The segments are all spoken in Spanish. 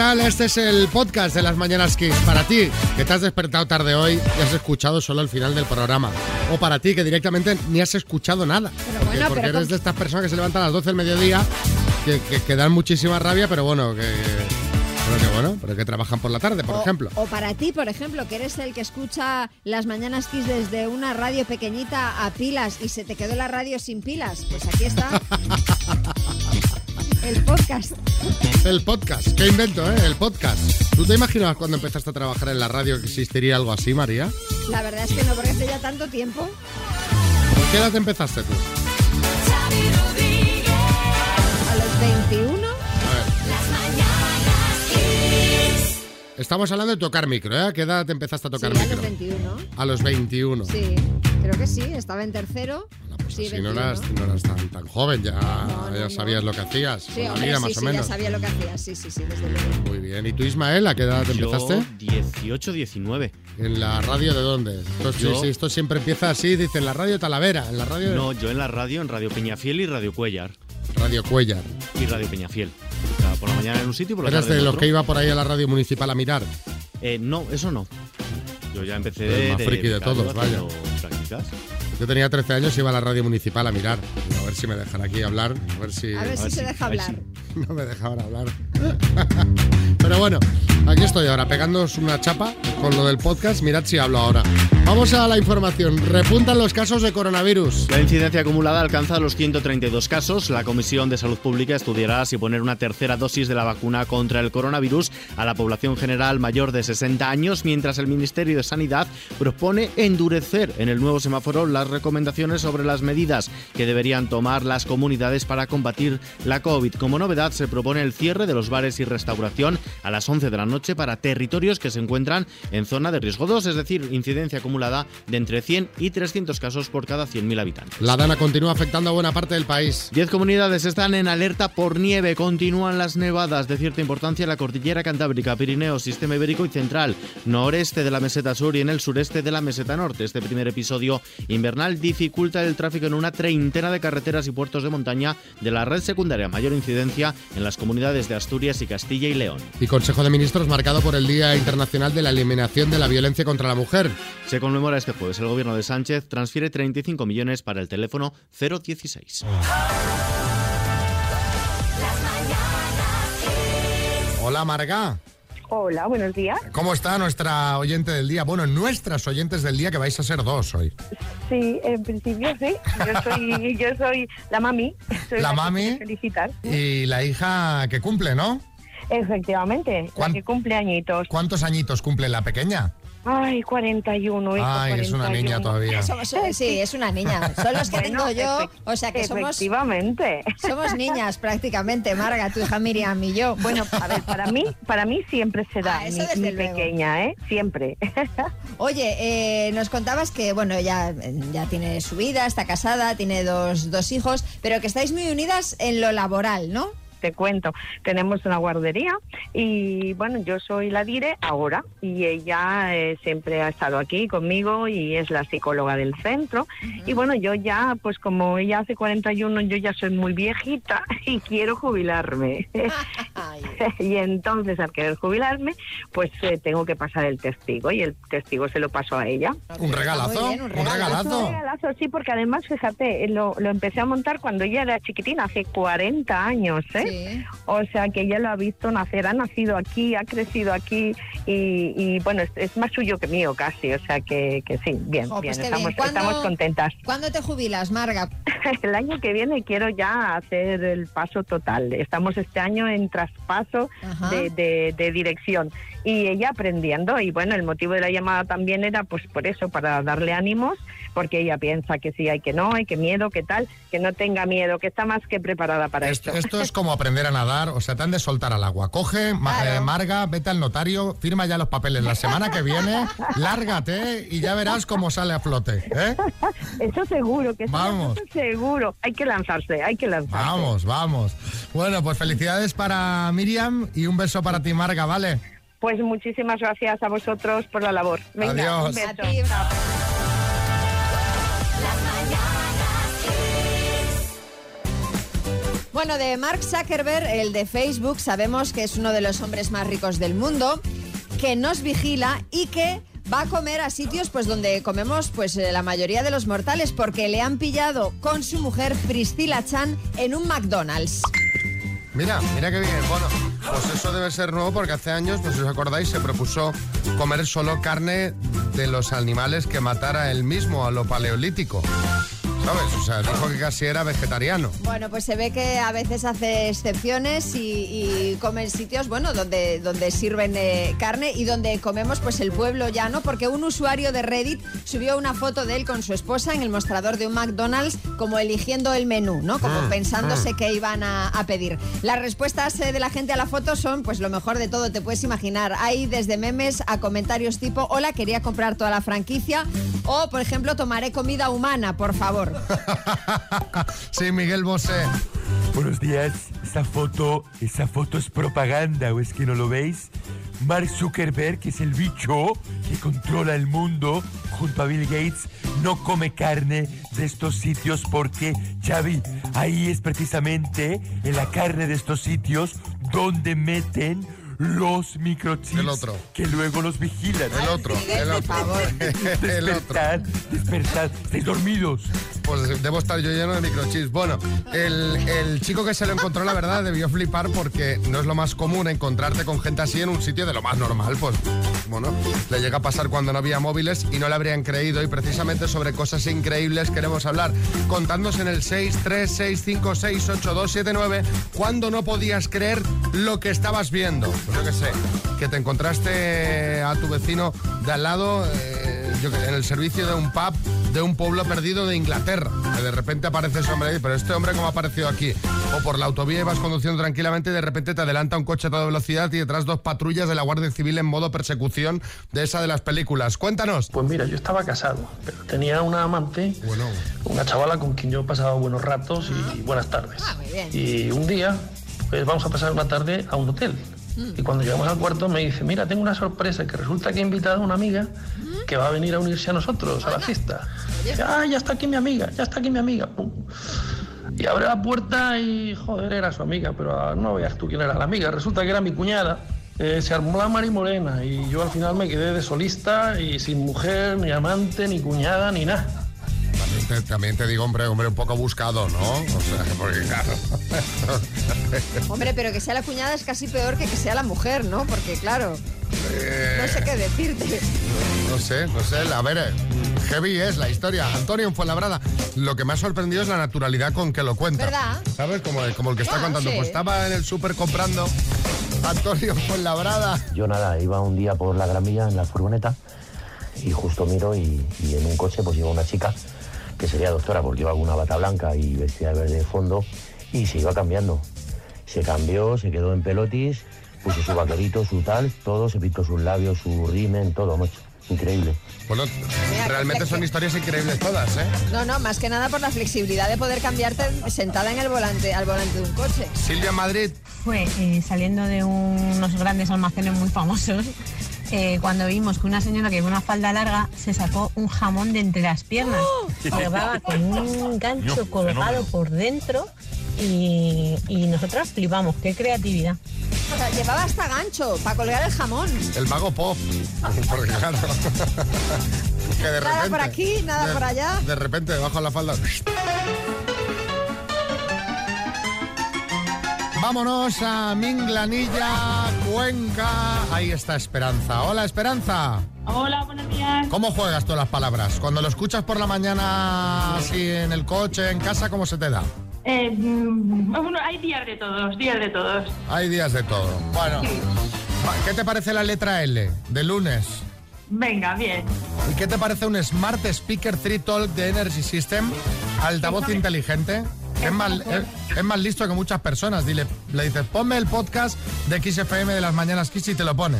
tal? Este es el podcast de las Mañanas Kiss. Para ti, que te has despertado tarde hoy y has escuchado solo el final del programa. O para ti, que directamente ni has escuchado nada. Pero bueno, porque pero eres con- de estas personas que se levantan a las 12 del mediodía, que, que- que dan muchísima rabia, pero bueno, que, pero que bueno, pero que trabajan por la tarde, por o, ejemplo. o para ti, por ejemplo, que eres el que escucha las mañanas Kiss desde una radio pequeñita a pilas y se te quedó la radio sin pilas. Pues aquí está. el podcast. El podcast, qué invento, ¿eh? El podcast. ¿Tú te imaginas cuando empezaste a trabajar en la radio que existiría algo así, María? La verdad es que no, porque hace ya tanto tiempo. ¿Por qué edad empezaste tú? A los 21. A ver. Estamos hablando de tocar micro, ¿eh? ¿A qué edad empezaste a Sí, tocar a los micro? 21. A los 21. Sí, creo que sí. Estaba en tercero. Pues sí, así no 21. eras, no eras tan, tan joven, ya, no, ya no. sabías lo que hacías. Sí, hombre, vida, sí, más sí, o menos. ya sabía lo que hacía. Sí, sí, sí, desde luego. Muy bien. ¿Y tú, Ismael, a qué edad empezaste? Yo 18, 19. ¿En la radio de dónde? Esto, sí, Yo- sí, esto siempre empieza así, dice en la radio Talavera, en la radio de- No, yo en la radio, en Radio Peñafiel y Radio Cuellar. Radio Cuellar. Y Radio Peñafiel. O sea, por la mañana en un sitio y por la ¿Eras tarde de en los otro. que iba por ahí a la radio municipal a mirar? Eh, no, eso no. Yo ya empecé El de, más friki de todos, vaya. haciendo prácticas. Yo tenía 13 años y iba a la radio municipal a mirar. A ver si me dejan aquí hablar, a ver si... A ver a si ver se si- deja hablar. No me dejaban hablar. Pero bueno, aquí estoy ahora pegándoos una chapa con lo del podcast. Mirad si hablo ahora. Vamos a la información. Repuntan los casos de coronavirus. La incidencia acumulada alcanza los 132 casos. La Comisión de Salud Pública estudiará si poner una tercera dosis de la vacuna contra el coronavirus a la población general mayor de 60 años, mientras el Ministerio de Sanidad propone endurecer en el nuevo semáforo las recomendaciones sobre las medidas que deberían tomar las comunidades para combatir la COVID. Como novedad, se propone el cierre de los bares y restauración a las 11 de la noche para territorios que se encuentran en zona de riesgo 2, es decir, incidencia acumulada de entre 100 y 300 casos por cada 100.000 habitantes. La dana continúa afectando a buena parte del país. Diez comunidades están en alerta por nieve. Continúan las nevadas de cierta importancia en la cordillera cantábrica, Pirineos, Sistema Ibérico y Central, noreste de la meseta sur y en el sureste de la meseta norte. Este primer episodio invernal dificulta el tráfico en una treintena de carreteras y puertos de montaña de la red secundaria. Mayor incidencia en las comunidades de Asturias y Castilla y León. Y Consejo de Ministros marcado por el Día Internacional de la Eliminación de la Violencia contra la Mujer. Se conmemora este jueves. El gobierno de Sánchez transfiere 35 millones para el teléfono 016. Hola, Marga. Hola, buenos días. ¿Cómo está nuestra oyente del día? Bueno, nuestras oyentes del día, que vais a ser dos hoy. Sí, en principio sí. Yo soy, yo soy la mami. Soy La que mami. Felicitar. Y la hija que cumple, ¿no? Efectivamente, la ¿Cuán- que cumple añitos. ¿Cuántos añitos cumple la pequeña? Ay, 41. hijo, Ay, es una 41. niña todavía. Somos- sí, es una niña. Son los que Bueno, tengo yo. O sea que somos, Efectivamente. somos niñas prácticamente, Marga, tu hija Miriam y yo. Bueno, a ver, para mí, para mí siempre será Ah, eso mi, desde mi luego. pequeña, ¿eh? Siempre. Oye, eh, nos contabas que, bueno, ya, ya tiene su vida, está casada, tiene dos, dos hijos, pero que estáis muy unidas en lo laboral, ¿no? Te cuento, tenemos una guardería y bueno, yo soy la dire ahora y ella eh, siempre ha estado aquí conmigo y es la psicóloga del centro. Y bueno, yo ya, pues como ella hace 41, yo ya soy muy viejita y quiero jubilarme. Y entonces al querer jubilarme, pues eh, tengo que pasar el testigo y el testigo se lo paso a ella. Un regalazo, bien, un regalazo. Un regalazo, sí, porque además, fíjate, lo, lo empecé a montar cuando ella era chiquitina, hace 40 años, ¿eh? sí. O sea, que ella lo ha visto nacer, ha nacido aquí, ha crecido aquí y, y, bueno, es, es más suyo que mío casi, o sea que, que sí, bien, bien, pues estamos, bien. ¿Cuándo- estamos contentas. ¿Cuándo te jubilas, Marga? El año que viene quiero ya hacer el paso total. Estamos este año en traspaso Ajá. de, de- de dirección y ella aprendiendo y bueno, el motivo de la llamada también era pues por eso, para darle ánimos, porque ella piensa que sí hay que no, hay que miedo, que tal, que no tenga miedo, que está más que preparada para Esto, esto. esto es como aprender a nadar, o sea, te han de soltar al agua. Coge, Claro. eh, Marga, vete al notario, firma ya los papeles. La semana que viene, lárgate y ya verás cómo sale a flote. ¿eh? Eso seguro, que Vamos. eso seguro. Hay que lanzarse, hay que lanzarse. Vamos, vamos. Bueno, pues felicidades para Miriam y un beso para ti, Marga, ¿vale? Pues muchísimas gracias a vosotros por la labor. Venga, Adiós. un beso. A ti. Bueno, de Mark Zuckerberg, el de Facebook, sabemos que es uno de los hombres más ricos del mundo, que nos vigila y que va a comer a sitios pues donde comemos pues eh, la mayoría de los mortales porque le han pillado con su mujer Priscilla Chan en un McDonald's. Mira, mira qué bien. Bueno, pues eso debe ser nuevo porque hace años, no sé si os acordáis, se propuso comer solo carne de los animales que matara él mismo a lo paleolítico. ¿Sabes? O sea, dijo que casi era vegetariano. Bueno, pues se ve que a veces hace excepciones y, y come en sitios, bueno, donde, donde sirven eh, carne y donde comemos pues el pueblo llano, porque un usuario de Reddit subió una foto de él con su esposa en el mostrador de un McDonald's como eligiendo el menú, ¿no? Como Mm, pensándose mm. que iban a, a pedir. Las respuestas eh, de la gente a la foto son pues lo mejor de todo, te puedes imaginar. Hay desde memes a comentarios tipo, hola, quería comprar toda la franquicia o, por ejemplo, tomaré comida humana, por favor. Sí, Miguel Bosé. Buenos días. Esa foto, esa foto es propaganda, ¿o es que no lo veis? Mark Zuckerberg, que es el bicho que controla el mundo, junto a Bill Gates, no come carne de estos sitios porque, Xavi, ahí es precisamente en la carne de estos sitios donde meten los microchips El otro. que luego los vigilan. El otro, el otro. favor. El otro. Despertad, despertad, estáis dormidos. Pues debo estar yo lleno de microchips. Bueno, el, el chico que se lo encontró, la verdad, debió flipar porque no es lo más común encontrarte con gente así en un sitio de lo más normal. Pues, bueno, le llega a pasar cuando no había móviles y no le habrían creído. Y precisamente sobre cosas increíbles queremos hablar. Contándonos en el 636568279 cuando no podías creer lo que estabas viendo. Pues yo qué sé, que te encontraste a tu vecino de al lado eh, yo qué- en el servicio de un pub de un pueblo perdido de Inglaterra. Que de repente aparece ese hombre ahí, pero este hombre cómo ha aparecido aquí. O por la autovía ibas conduciendo tranquilamente y de repente te adelanta un coche a toda velocidad y detrás dos patrullas de la Guardia Civil en modo persecución de esa de las películas. Cuéntanos. Pues mira, yo estaba casado, pero tenía una amante, Bueno. una chavala con quien yo he pasado buenos ratos y buenas tardes. Ah, muy bien. Y un día, pues vamos a pasar una tarde a un hotel. Y cuando llegamos al cuarto me dice, mira, tengo una sorpresa, que resulta que he invitado a una amiga que va a venir a unirse a nosotros, a la fiesta. Y, ah, ya está aquí mi amiga, ya está aquí mi amiga. Pum. Y abre la puerta y, joder, era su amiga, pero ah, no veas tú quién era la amiga. Resulta que era mi cuñada. Eh, se armó la marimorena y yo al final me quedé de solista y sin mujer, ni amante, ni cuñada, ni nada. También te, también te digo, hombre, hombre, un poco buscado, ¿no? O sea, porque claro. Hombre, pero que sea la cuñada es casi peor que que sea la mujer, ¿no? Porque claro, Eh, no sé qué decirte. No sé, no sé. A ver, heavy es la historia. Antonio en Fuenlabrada. Lo que me ha sorprendido es la naturalidad con que lo cuenta. ¿Verdad? ¿Sabes? Como, como el que está Ah, contando. sí. Pues estaba en el súper comprando. Antonio en Fuenlabrada. Yo nada, iba un día por la gramilla en la furgoneta y justo miro y, y en un coche pues iba una chica que sería doctora porque iba con una bata blanca y vestida de verde de fondo y se iba cambiando. Se cambió, se quedó en pelotis, puso su vaquerito, su tal, todo, se pintó sus labios, su rimen, todo, macho. Increíble. Bueno, Mira, realmente son historias increíbles todas, ¿eh? No, no, más que nada por la flexibilidad de poder cambiarte sentada en el volante, al volante de un coche. Silvia Madrid. fue eh, saliendo de unos grandes almacenes muy famosos. eh, cuando vimos que una señora que llevaba una falda larga se sacó un jamón de entre las piernas. Llevaba con un gancho colgado por dentro y, y nosotras flipamos. ¡Qué creatividad! O sea, llevaba hasta gancho para colgar el jamón. El mago pop. Porque claro. que de Nada repente. por aquí, nada de- por allá. De repente, debajo de la falda. Vámonos a Minglanilla, Cuenca. Ahí está Esperanza. Hola, Esperanza. Hola, buenos días. ¿Cómo juegas tú las palabras? Cuando lo escuchas por la mañana así en el coche, en casa, ¿cómo se te da? Eh, mm, bueno, hay días de todos, días de todos. Hay días de todo. Bueno, ¿qué te parece la letra L de lunes? Venga, bien. ¿Y qué te parece un Smart Speaker 3 Talk de Energy System? Altavoz inteligente. Es más, es, es más listo que muchas personas. Dile, le dices, ponme el podcast de XFM de las mañanas Kiss y te lo pone.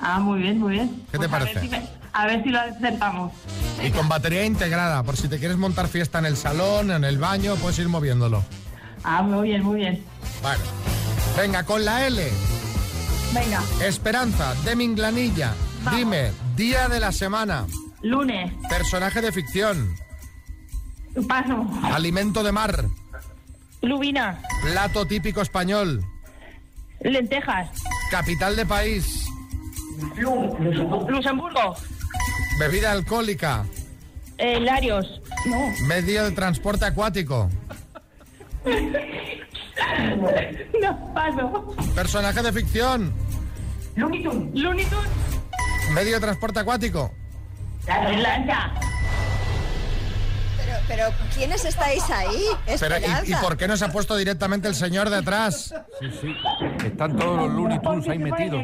Ah, muy bien, muy bien. ¿Qué te Pues parece? A ver si lo acertamos. Y con batería integrada, por si te quieres montar fiesta en el salón, en el baño, puedes ir moviéndolo. Ah, muy bien, muy bien. Bueno. Venga, con la L. Venga, Esperanza, de Minglanilla. Vamos. Dime, día de la semana. lunes, Personaje de ficción. paso, Alimento de mar. Lubina. Plato típico español. Lentejas. Capital de país. Luxemburgo. Bebida alcohólica. Eh, Larios. No. Medio de transporte acuático. No, paso. Personaje de ficción. Looney Tunes. Looney Tunes. Medio de transporte acuático. La lancha. Pero, pero ¿quiénes estáis ahí? Pero, ¿y, por qué no se ha puesto directamente el señor detrás? Sí, sí. Están todos los Looney Tunes ahí metidos.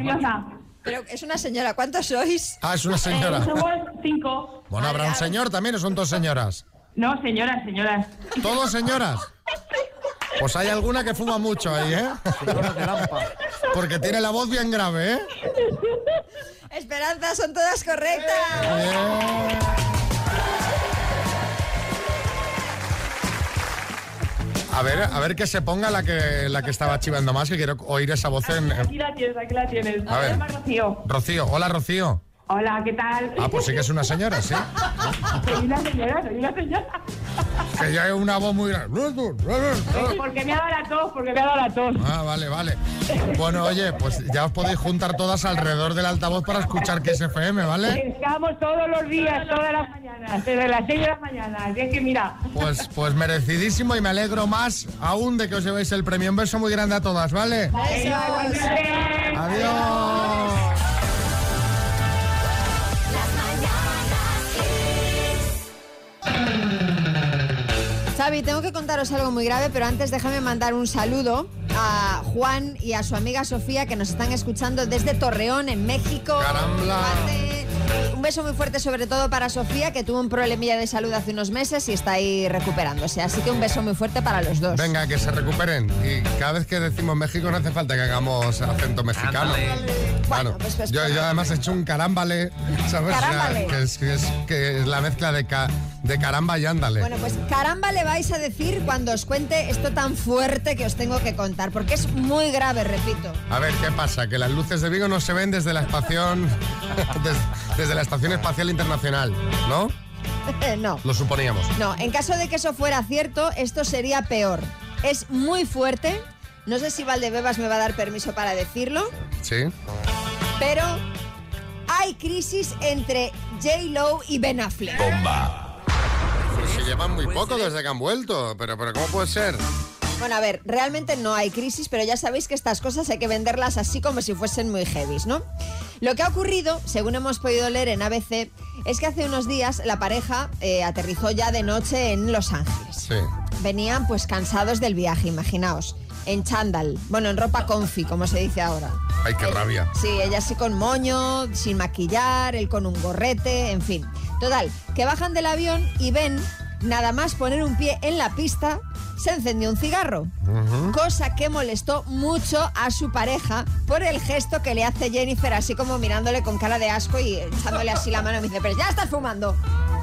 Pero es una señora, ¿cuántos sois? Ah, es una señora. Eh, somos cinco. Bueno, habrá un señor también, o son dos señoras. No, señoras, señoras. ¿Todos señoras? Pues hay alguna que fuma mucho ahí, ¿eh? Porque tiene la voz bien grave, ¿eh? Esperanza, son todas correctas. Bien. A ver, a ver que se ponga la que, la que estaba chivando más, que quiero oír esa voz en... Aquí la tienes, aquí la tienes. A ver. Rocío. Rocío, hola Rocío. Hola, ¿qué tal? Ah, pues sí que es una señora, sí. Soy una señora, soy una señora. Que ya hay una voz muy grave. Porque me ha dado la tos, porque me ha dado la tos. Ah, vale, vale. Bueno, oye, pues ya os podéis juntar todas alrededor del altavoz para escuchar que es FM, ¿vale? Estamos todos los días, todas las mañanas, desde las 6 de la mañana. Así es que mira, Pues, pues merecidísimo y me alegro más aún de que os llevéis el premio. Un beso muy grande a todas, ¿vale? Adiós. Xavi, tengo que contaros algo muy grave, pero antes déjame mandar un saludo a Juan y a su amiga Sofía que nos están escuchando desde Torreón, en México. Carambla. Mande- Un beso muy fuerte sobre todo para Sofía, que tuvo un problemilla de salud hace unos meses y está ahí recuperándose. Así que un beso muy fuerte para los dos. Venga, que se recuperen. Y cada vez que decimos México no hace falta que hagamos acento mexicano. Bueno, pues, pues, yo, yo además he hecho un carámbale, ¿sabes? O sea, Carámbale. que, es, que, es, que es la mezcla de, ca- de caramba y ándale. Bueno, pues caramba le vais a decir cuando os cuente esto tan fuerte que os tengo que contar, porque es muy grave, repito. A ver, ¿qué pasa? Que las luces de Vigo no se ven desde la estación, des- desde la Estación Espacial Internacional, ¿no? no. Lo suponíamos. No, en caso de que eso fuera cierto, esto sería peor. Es muy fuerte. No sé si Valdebebas me va a dar permiso para decirlo, ¿Sí? pero hay crisis entre J-Lo y Ben Affleck. Pues se llevan muy poco desde que han vuelto. Pero, pero ¿cómo puede ser? Bueno, a ver, realmente no hay crisis, pero ya sabéis que estas cosas hay que venderlas así como si fuesen muy heavies, ¿no? Lo que ha ocurrido, según hemos podido leer en ABC, es que hace unos días la pareja eh, aterrizó ya de noche en Los Ángeles. Sí. Venían pues cansados del viaje, imaginaos. En chándal, bueno, en ropa comfy, como se dice ahora. Ay, qué Eh, rabia. Sí, ella sí con moño, sin maquillar, él con un gorrete, en fin. Total, que bajan del avión y ven, nada más poner un pie en la pista, se encendió un cigarro. Cosa que molestó mucho a su pareja por el gesto que le hace Jennifer, así como mirándole con cara de asco y echándole así la mano y me dice, pero ya estás fumando.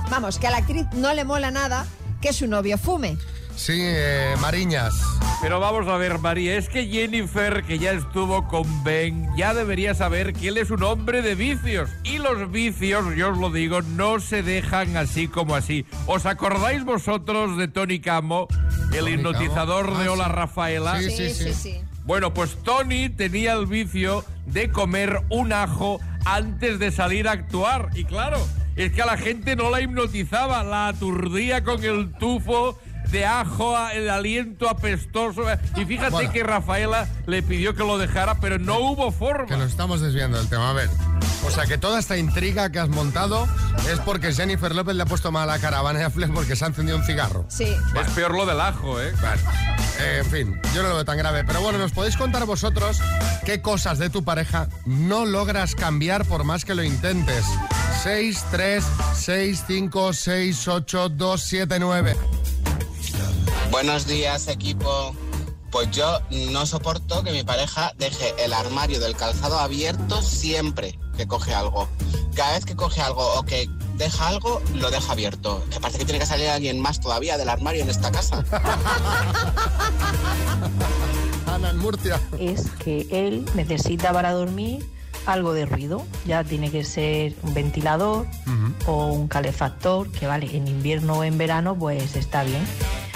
Vamos, que a la actriz no le mola nada que su novio fume. Sí, eh, Mariñas. Pero vamos a ver, María, es que Jennifer, que ya estuvo con Ben, ya debería saber que él es un hombre de vicios. Y los vicios, yo os lo digo, no se dejan así como así. ¿Os acordáis vosotros de Tony Camo, el Tony hipnotizador Camo? de Ah, Hola sí. Rafaela? Sí, sí, sí. sí. Bueno, pues Tony tenía el vicio de comer un ajo antes de salir a actuar. Y claro, es que a la gente no la hipnotizaba, la aturdía con el tufo de ajo, el aliento apestoso. Y fíjate Bueno. que Rafaela le pidió que lo dejara, pero no hubo Que forma. nos estamos desviando del tema. A ver. O sea, que toda esta intriga que has montado es porque Jennifer López le ha puesto mala cara a Van Affleck porque se ha encendido un cigarro. Sí. Es peor lo del ajo, ¿eh? Vale. Eh, en fin, yo no lo veo tan grave. Pero bueno, nos podéis contar vosotros qué cosas de tu pareja no logras cambiar por más que lo intentes. 6, 3, 6, 5, 6, 8, 2, 7, 9. Buenos días, equipo. Pues yo no soporto que mi pareja deje el armario del calzado abierto siempre que coge algo. Cada vez que coge algo o que deja algo, lo deja abierto. Que parece que tiene que salir alguien más todavía del armario en esta casa. Ana en Murcia. es que él necesita para dormir algo de ruido. Ya tiene que ser un ventilador o un calefactor, que vale, en invierno o en verano pues está bien.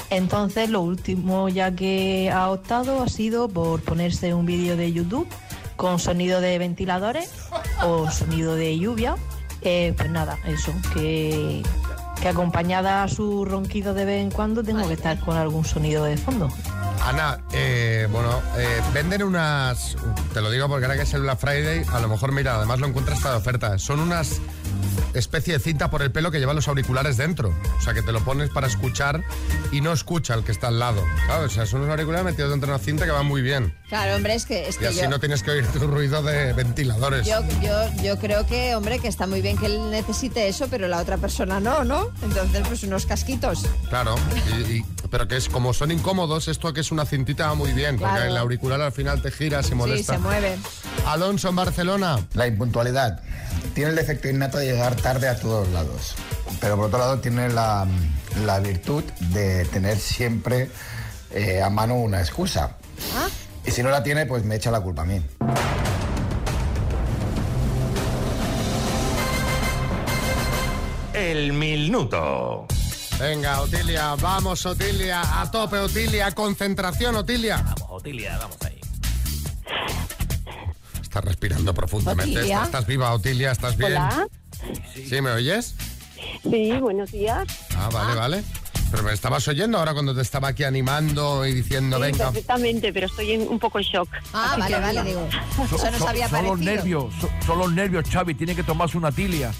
Entonces lo último ya que ha optado ha sido por ponerse un vídeo de YouTube con sonido de ventiladores o sonido de lluvia. Eh, pues nada, eso, que, que acompañada a su ronquido de vez en cuando tengo que estar con algún sonido de fondo. Ana, eh, bueno, eh, venden unas, te lo digo porque ahora que es el Black Friday, a lo mejor, mira, además lo encuentras de oferta. Son unas especie de cinta por el pelo que llevan los auriculares dentro. O sea, que te lo pones para escuchar y no escucha el que está al lado. ¿sabes? O sea, son unos auriculares metidos dentro de una cinta que van muy bien. Claro, hombre, es que, es Y que así yo, no tienes que oír tu ruido de ventiladores. yo, yo, yo creo que, hombre, que está muy bien que él necesite eso, pero la otra persona no, ¿no? Entonces, pues unos casquitos. Claro, y- y- pero que es como son incómodos, esto que es una cintita va muy bien, porque Claro. el auricular al final te gira, se molesta. Sí, se mueve. Alonso en Barcelona. La impuntualidad tiene el defecto innato de llegar tarde a todos lados, pero por otro lado tiene la, la virtud de tener siempre eh, a mano una excusa. Y si no la tiene, pues me echa la culpa a mí. El minuto. Venga, Otilia, vamos, Otilia, a tope, Otilia, concentración, Otilia. Vamos, Otilia, vamos ahí. Estás respirando profundamente. Otilia. Estás, estás viva, Otilia, ¿estás bien? Hola. ¿Sí, me oyes? Sí, buenos días. Ah, vale, vale. Pero me estabas oyendo ahora cuando te estaba aquí animando y diciendo, Sí, venga. perfectamente, pero estoy en- un poco en shock. Ah, Así vale, que- vale, digo. So- Eso nos so- había son los nervios, so- son los nervios, Xavi. Tiene que tomarse una tilia.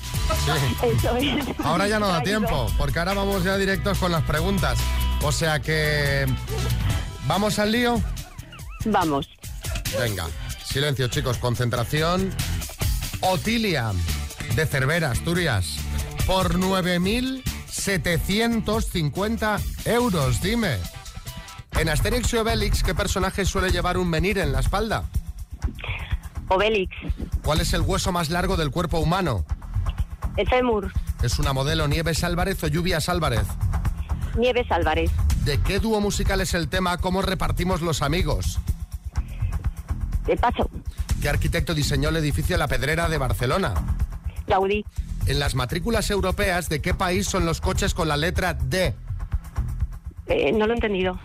Eso es. Ahora ya no da tiempo, porque ahora vamos ya directos con las preguntas. O sea que... ¿Vamos al lío? Vamos. Venga, silencio chicos, concentración. Otilia, de Cervera, Asturias, por 9.750 euros, dime. En Asterix y Obelix, ¿qué personaje suele llevar un menir en la espalda? Obelix, ¿Cuál es el hueso más largo del cuerpo humano? el fémur, ¿Es una modelo Nieves Álvarez o Lluvias Álvarez? Nieves Álvarez, ¿De qué dúo musical es el tema ¿Cómo repartimos los amigos? Paso, ¿Qué arquitecto diseñó el edificio La Pedrera de Barcelona? Gaudí, En las matrículas europeas, ¿de qué país son los coches con la letra D? eh, no lo he entendido.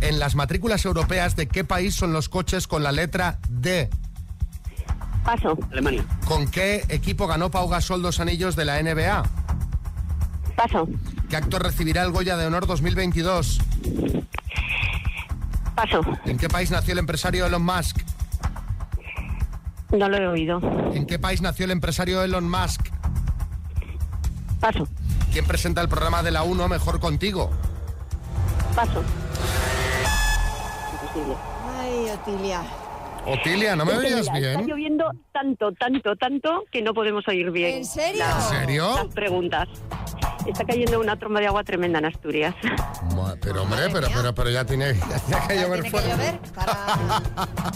En las matrículas europeas, ¿de qué país son los coches con la letra D? Paso, Alemania. ¿Con qué equipo ganó Pau Gasol dos anillos de la NBA? Paso, ¿Qué actor recibirá el Goya de Honor 2022? Paso, ¿En qué país nació el empresario Elon Musk? No lo he oído. ¿En qué país nació el empresario Elon Musk? Paso, ¿Quién presenta el programa de la 1 Mejor Contigo? paso. Ay, Otilia. Otilia, ¿no me Es que oyes mira, Está bien? lloviendo tanto, tanto, tanto que no podemos oír bien. ¿En serio? las- ¿En serio? Las preguntas. Está cayendo una tromba de agua tremenda en Asturias. Ma- Pero hombre, pero, pero, pero ya tiene, ya tiene que llover Tiene que fuerte. llover para...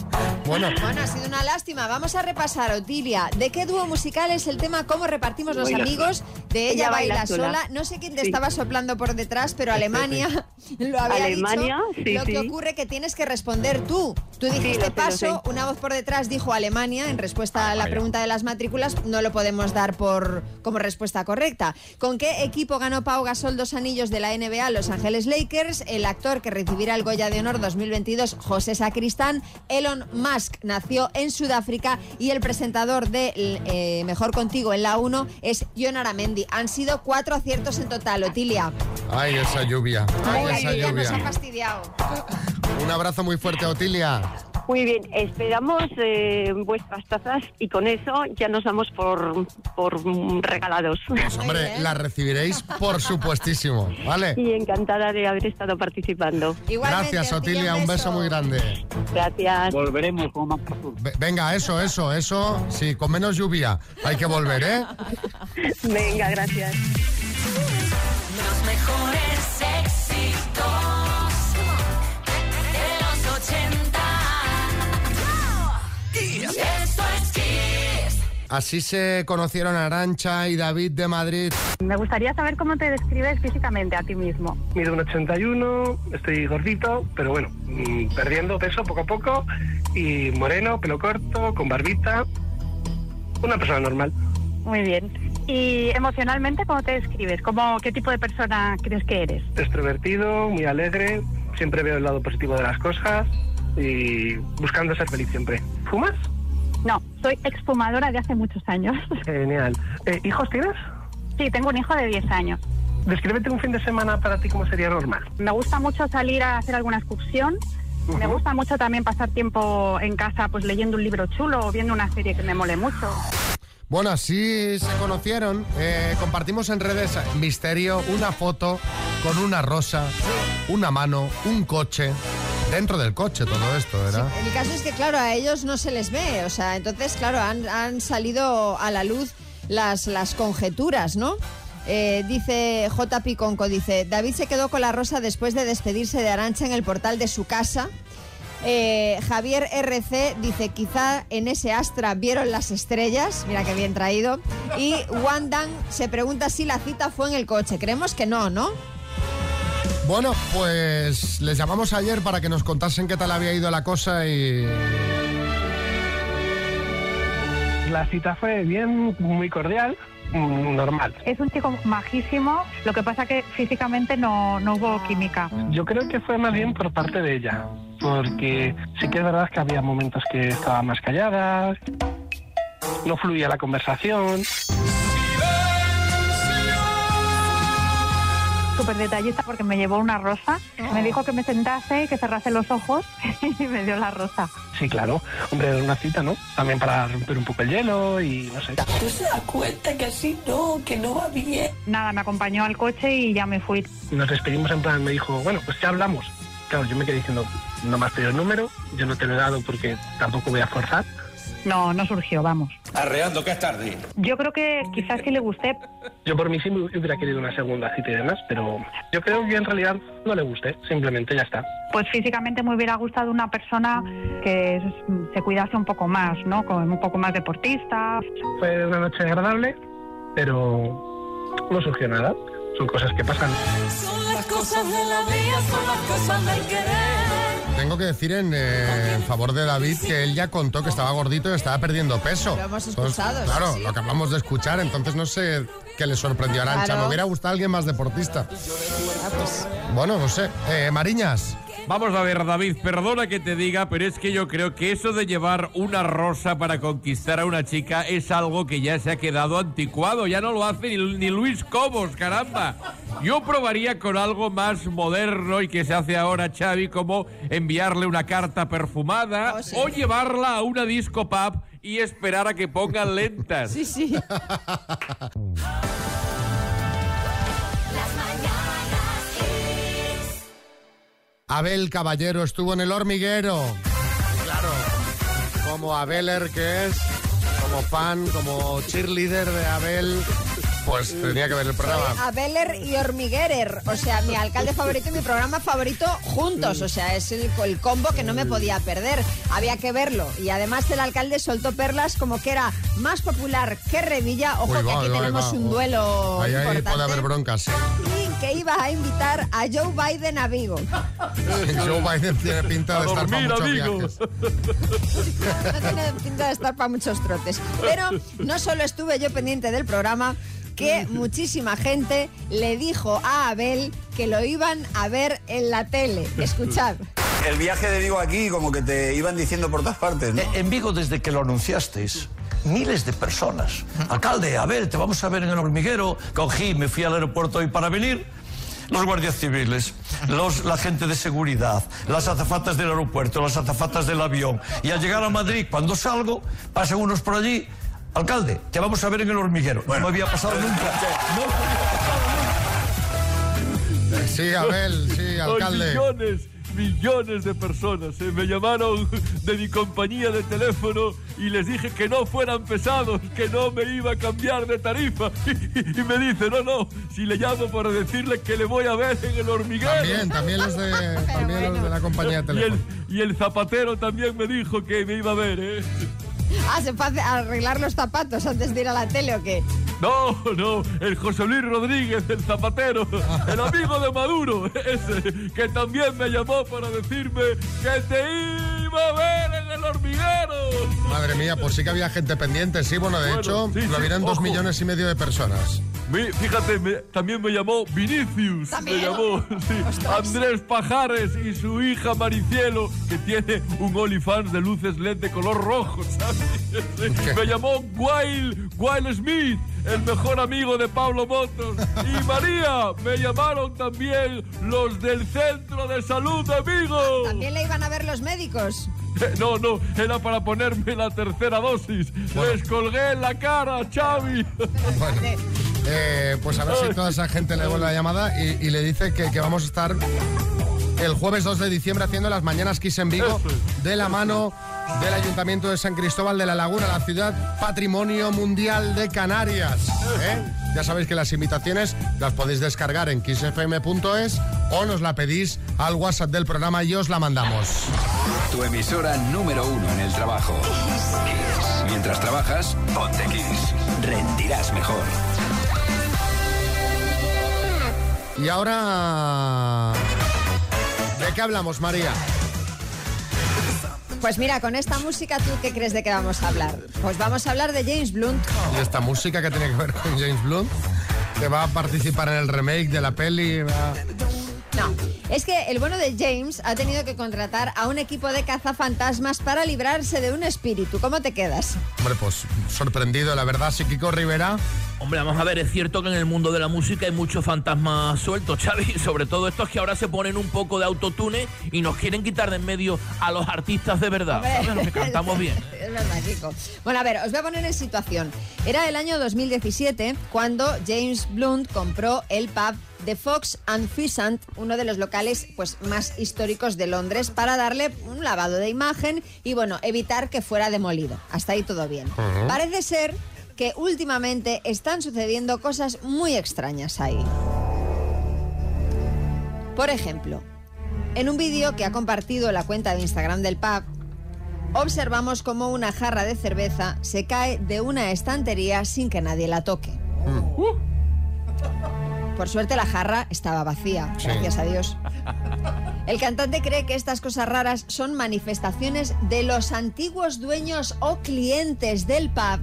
Bueno, Bueno, ha sido una lástima. Vamos a repasar, Otilia. ¿De qué dúo musical es el tema Cómo repartimos los Baila amigos? De ella, Ella baila, baila sola. sola. No sé quién te Sí. estaba soplando por detrás, pero Alemania lo había Alemania, dicho. sí, lo que sí. ocurre que tienes que responder tú. Tú dijiste paso, una voz por detrás dijo Alemania en respuesta a la pregunta de las matrículas. No lo podemos dar por como respuesta correcta. ¿Con qué equipo ganó Pau Gasol dos anillos de la NBA Los Ángeles Lakers? El actor que recibirá el Goya de Honor 2022, José Sacristán. Elon Musk nació en Sudáfrica y el presentador de eh, Mejor Contigo en la 1 es John Aramendi. Han sido cuatro aciertos en total, Otilia. ay, esa lluvia, ay, Ay, esa Otilia, nos ha lluvia. fastidiado. Un abrazo muy fuerte, Otilia. Muy bien, esperamos eh, vuestras tazas y con eso ya nos damos por, por regalados. Pues hombre, la recibiréis por supuestísimo, ¿vale? Y encantada de haber estado participando. Gracias, Otilia, un beso muy grande. Gracias. Volveremos con más Ve- Venga, eso, eso, eso, sí, con menos lluvia. Hay que volver, ¿eh? Venga, gracias. Así se conocieron Arancha y David de Madrid. Me gustaría saber cómo te describes físicamente a ti mismo. Mido un 81, estoy gordito, pero bueno, mm, perdiendo peso poco a poco y moreno, pelo corto, con barbita. Una persona normal. Muy bien. Y emocionalmente, ¿cómo te describes? ¿Cómo, ¿Qué tipo de persona crees que eres? Extrovertido, muy alegre, siempre veo el lado positivo de las cosas y buscando ser feliz siempre. ¿Fumas? No, soy exfumadora de hace muchos años. Genial. Eh, ¿Hijos tienes? Sí, tengo un hijo de 10 años. Descríbete un fin de semana para ti como sería normal. Me gusta mucho salir a hacer alguna excursión. Me gusta mucho también pasar tiempo en casa pues leyendo un libro chulo o viendo una serie que me mole mucho. Bueno, así se conocieron. Eh, compartimos en redes misterio, una foto con una rosa, una mano, un coche. Dentro del coche todo esto, ¿verdad? El caso es que, claro, a ellos no se les ve. O sea, entonces, claro, han, han salido a la luz las, las conjeturas, ¿no? Eh, dice J. Piconco, dice, David se quedó con la rosa después de despedirse de Arancha en el portal de su casa. Eh, Javier RC dice, quizá en ese Astra vieron las estrellas, mira qué bien traído. Y Wandan se pregunta si la cita fue en el coche. Creemos que no, ¿no? Bueno, pues les llamamos ayer para que nos contasen qué tal había ido la cosa y... La cita fue bien, muy cordial, mm, normal. Es un chico majísimo, lo que pasa que físicamente no, no hubo química. Yo creo que fue más bien por parte de ella, porque sí que es verdad que había momentos que estaba más callada, no fluía la conversación. Súper detallista porque me llevó una rosa, me dijo que me sentase y que cerrase los ojos y me dio la rosa. Sí, claro, hombre, era una cita, ¿no? También para romper un poco el hielo y no sé. ¿Tú se das cuenta que así no, que no va bien? Nada, me acompañó al coche y ya me fui. Nos despedimos en plan, me dijo, bueno, pues ya hablamos. Claro, yo me quedé diciendo, no me has pedido el número, yo no te lo he dado porque tampoco voy a forzar. No, no surgió, vamos. Arreando que es tarde. Yo creo que quizás sí le gusté. Yo por mí sí me hubiera querido una segunda cita y demás, pero yo creo que en realidad no le gusté, simplemente ya está. Pues físicamente me hubiera gustado una persona que se cuidase un poco más, ¿no? Como un poco más deportista. Fue una noche agradable, pero no surgió nada. Son cosas que pasan. Son las cosas de la vida, son las cosas del querer. Tengo que decir en, eh, en favor de David que él ya contó que estaba gordito y estaba perdiendo peso. Lo hemos Entonces, escuchado, Claro, sí. lo que acabamos de escuchar, entonces no sé qué le sorprendió a Arancha. Claro. Me hubiera gustado alguien más deportista. Ah, pues, Bueno, no sé. Eh, Mariñas. Vamos a ver, David, perdona que te diga, pero es que yo creo que eso de llevar una rosa para conquistar a una chica es algo que ya se ha quedado anticuado. Ya no lo hace ni, ni Luis Cobos, caramba. Yo probaría con algo más moderno y que se hace ahora, Xavi, como enviarle una carta perfumada o llevarla a una disco pub y esperar a que pongan lentas. Sí, sí. Abel Caballero estuvo en el hormiguero. Claro. Como Abeler que es, como fan, como cheerleader de Abel, pues tenía que ver el programa. Abeler y Hormiguerer, o sea, mi alcalde favorito y mi programa favorito juntos, o sea, es el, el combo que no me podía perder, había que verlo. Y además el alcalde soltó perlas como que era más popular que Revilla, ojo Uy, que aquí va, tenemos va. un duelo Ahí, ahí importante. puede haber broncas. Y que iba a invitar a Joe Biden a Vigo. Joe Biden tiene pinta de estar para muchos viajes. No tiene pinta de estar para muchos trotes. Pero no solo estuve yo pendiente del programa, que muchísima gente le dijo a Abel que lo iban a ver en la tele. Escuchad. El viaje de Vigo aquí, como que te iban diciendo por todas partes, ¿no? Eh, En Vigo, desde que lo anunciasteis, miles de personas. Alcalde, Abel, te vamos a ver en el hormiguero. Cogí, me fui al aeropuerto hoy para venir. Los guardias civiles, los, la gente de seguridad, las azafatas del aeropuerto, las azafatas del avión. Y al llegar a Madrid, cuando salgo, pasan unos por allí. Alcalde, te vamos a ver en el hormiguero. No me había pasado nunca. Sí, Abel, sí, alcalde. Millones, de personas. eh, Me llamaron de mi compañía de teléfono y les dije que no fueran pesados, que no me iba a cambiar de tarifa. Y, me dice, no, no, si le llamo para decirle que le voy a ver en el hormiguero. También, también los de, también los de la compañía de Y el, teléfono. y el zapatero también me dijo que me iba a ver, ¿eh? Ah, ¿se fue a arreglar los zapatos antes de ir a la tele o qué? No, no, el José Luis Rodríguez, el zapatero, el amigo de Maduro, ese, que también me llamó para decirme que te iba a ver en el hormiguero! Madre mía, pues sí que había gente pendiente, sí, bueno, de Bueno, hecho, sí, lo sí, vieron dos ojo. millones y medio de personas. Me- fíjate, me- también me llamó Vinicius. ¿También? Me llamó sí, Andrés Pajares y su hija Maricielo, que tiene un OnlyFans de luces LED de color rojo, ¿sabes? Sí, Me llamó Wild, Wild Smith, el mejor amigo de Pablo Motos. Y María, me llamaron también los del Centro de Salud de Vigo. También le iban a ver los médicos. No, no, era para ponerme la tercera dosis. Les colgué en la cara, Xavi. Eh, pues a ver si toda esa gente le vuelve la llamada y, y le dice que, que vamos a estar el jueves 2 de diciembre haciendo las mañanas Kiss en Vigo de la mano del Ayuntamiento de San Cristóbal de la Laguna, la ciudad patrimonio mundial de Canarias. ¿eh? Ya sabéis que las invitaciones las podéis descargar en kissfm.es o nos la pedís al WhatsApp del programa y os la mandamos. Tu emisora número uno en el trabajo. Kiss. Mientras trabajas, ponte Kiss. Rendirás mejor. Y ahora... ¿De qué hablamos, María? Pues mira, con esta música, ¿tú qué crees de que vamos a hablar? Pues vamos a hablar de James Blunt. Y esta música que tiene que ver con James Blunt, que va a participar en el remake de la peli. va- No, es que el bueno de James ha tenido que contratar a un equipo de cazafantasmas para librarse de un espíritu. ¿Cómo te quedas? Hombre, pues sorprendido, la verdad, sí, Kiko Rivera. Hombre, vamos a ver, es cierto que en el mundo de la música hay muchos fantasmas sueltos, Xavi. Sobre todo estos que ahora se ponen un poco de autotune y nos quieren quitar de en medio a los artistas de verdad. ¿sabes? Los que cantamos bien. Es verdad, Kiko. Bueno, a ver, os voy a poner en situación. Era el año 2017 cuando James Blunt compró el pub The Fox and Pheasant, uno de los locales pues, más históricos de Londres, para darle un lavado de imagen y, bueno, evitar que fuera demolido. Hasta ahí todo bien. Parece ser que últimamente están sucediendo cosas muy extrañas ahí. Por ejemplo, en un vídeo que ha compartido la cuenta de Instagram del pub, observamos cómo una jarra de cerveza se cae de una estantería sin que nadie la toque. Por suerte la jarra estaba vacía, Sí. gracias a Dios. El cantante cree que estas cosas raras son manifestaciones de los antiguos dueños o clientes del pub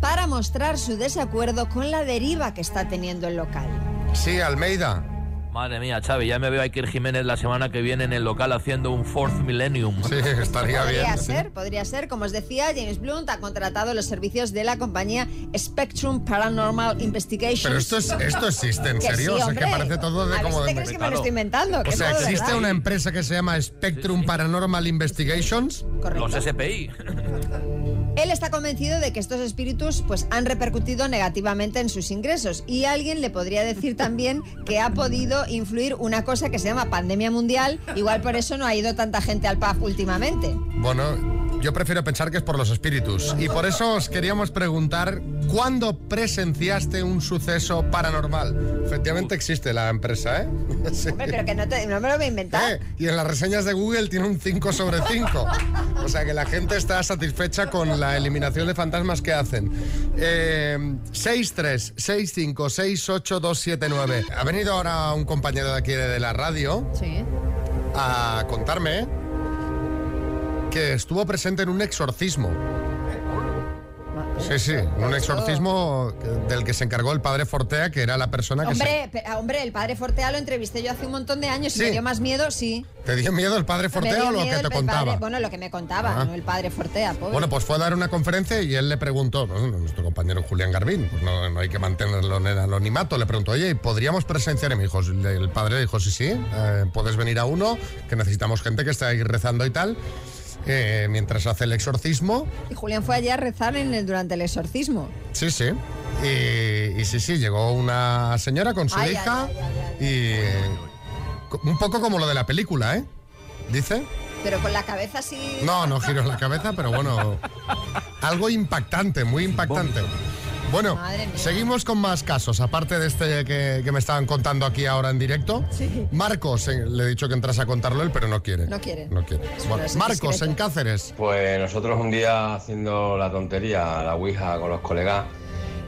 para mostrar su desacuerdo con la deriva que está teniendo el local. Sí, Almeida. Madre mía, Xavi, ya me veo a Iker Jiménez la semana que viene en el local haciendo un Fourth Millennium. Sí, estaría Podría ser, podría ser. Como os decía, James Blunt ha contratado los servicios de la compañía Spectrum Paranormal Investigations. Pero esto, es, esto existe, ¿en serio? sí, o sea, que parece todo de A ver como de te crees que me lo estoy inventando. O sea, ¿existe verdad. una empresa que se llama Spectrum Paranormal Investigations? Los SPI. Él está convencido de que estos espíritus pues, han repercutido negativamente en sus ingresos y alguien le podría decir también que ha podido influir una cosa que se llama pandemia mundial, igual por eso no ha ido tanta gente al pub últimamente. Bueno, yo prefiero pensar que es por los espíritus. Y por eso os queríamos preguntar, ¿cuándo presenciaste un suceso paranormal? Efectivamente existe la empresa, ¿eh? Sí. Hombre, pero que no, te- no me lo voy a inventar. Eh, Y en las reseñas de Google tiene un 5 sobre 5. O sea que la gente está satisfecha con la eliminación de fantasmas que hacen. Eh, 636568279. Ha venido ahora un compañero de aquí de la radio Sí. a contarme que estuvo presente en un exorcismo. Sí, sí, un exorcismo del que se encargó el padre Fortea, que era la persona que se... Hombre, pe- hombre, el padre Fortea lo entrevisté yo hace un montón de años y Sí. me dio más miedo, sí. ¿Te dio miedo el padre Fortea o lo que te contaba? bueno, lo que me contaba, Ah. no el padre Fortea, pobre. Bueno, pues fue a dar una conferencia y él le preguntó, nuestro compañero Julián Garbín, pues no, no hay que mantenerlo en el anonimato, le preguntó, oye, ¿podríamos presenciar? Y me dijo, el padre le dijo, sí, sí, eh, puedes venir a uno, que necesitamos gente que esté ahí rezando y tal, eh, mientras hace el exorcismo. Y Julián fue allí a rezar en el, durante el exorcismo. Sí, sí. Y, y sí, sí, llegó una señora con su Ay, hija y eh, un poco como lo de la película, ¿eh? Dice. Pero con la cabeza así... No, no giro la cabeza, pero bueno, algo impactante, muy impactante. Bueno, seguimos con más casos, aparte de este que, que me estaban contando aquí ahora en directo. Sí. Marcos, eh, le he dicho que entrase a contarlo él, pero no quiere. No quiere. No quiere. Bueno, Marcos, en Cáceres. Pues nosotros un día haciendo la tontería, la ouija con los colegas,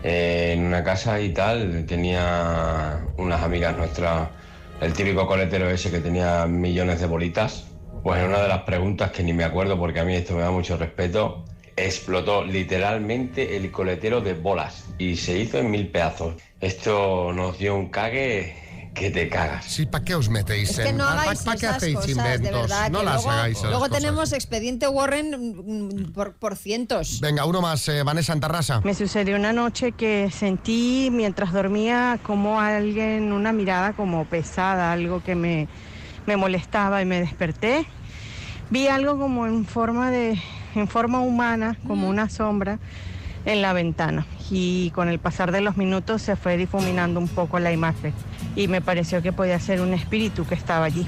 eh, en una casa y tal, tenía unas amigas nuestras, el típico coletero ese que tenía millones de bolitas, pues en una de las preguntas que ni me acuerdo porque a mí esto me da mucho respeto, explotó literalmente el coletero de bolas y se hizo en mil pedazos. Esto nos dio un cague que te cagas. Sí, ¿para qué os metéis Es que en no ¿Para qué hacéis cosas, inventos? de verdad. no las luego, hagáis esas Luego cosas. tenemos expediente Warren mm, por, por cientos. Venga, uno más, eh, Vanessa Antarrasa. Me sucedió una noche que sentí mientras dormía como alguien, una mirada como pesada, algo que me, me molestaba y me desperté. Vi algo como en forma de, en forma humana, como una sombra en la ventana. Y con el pasar de los minutos se fue difuminando un poco la imagen. Y me pareció que podía ser un espíritu que estaba allí.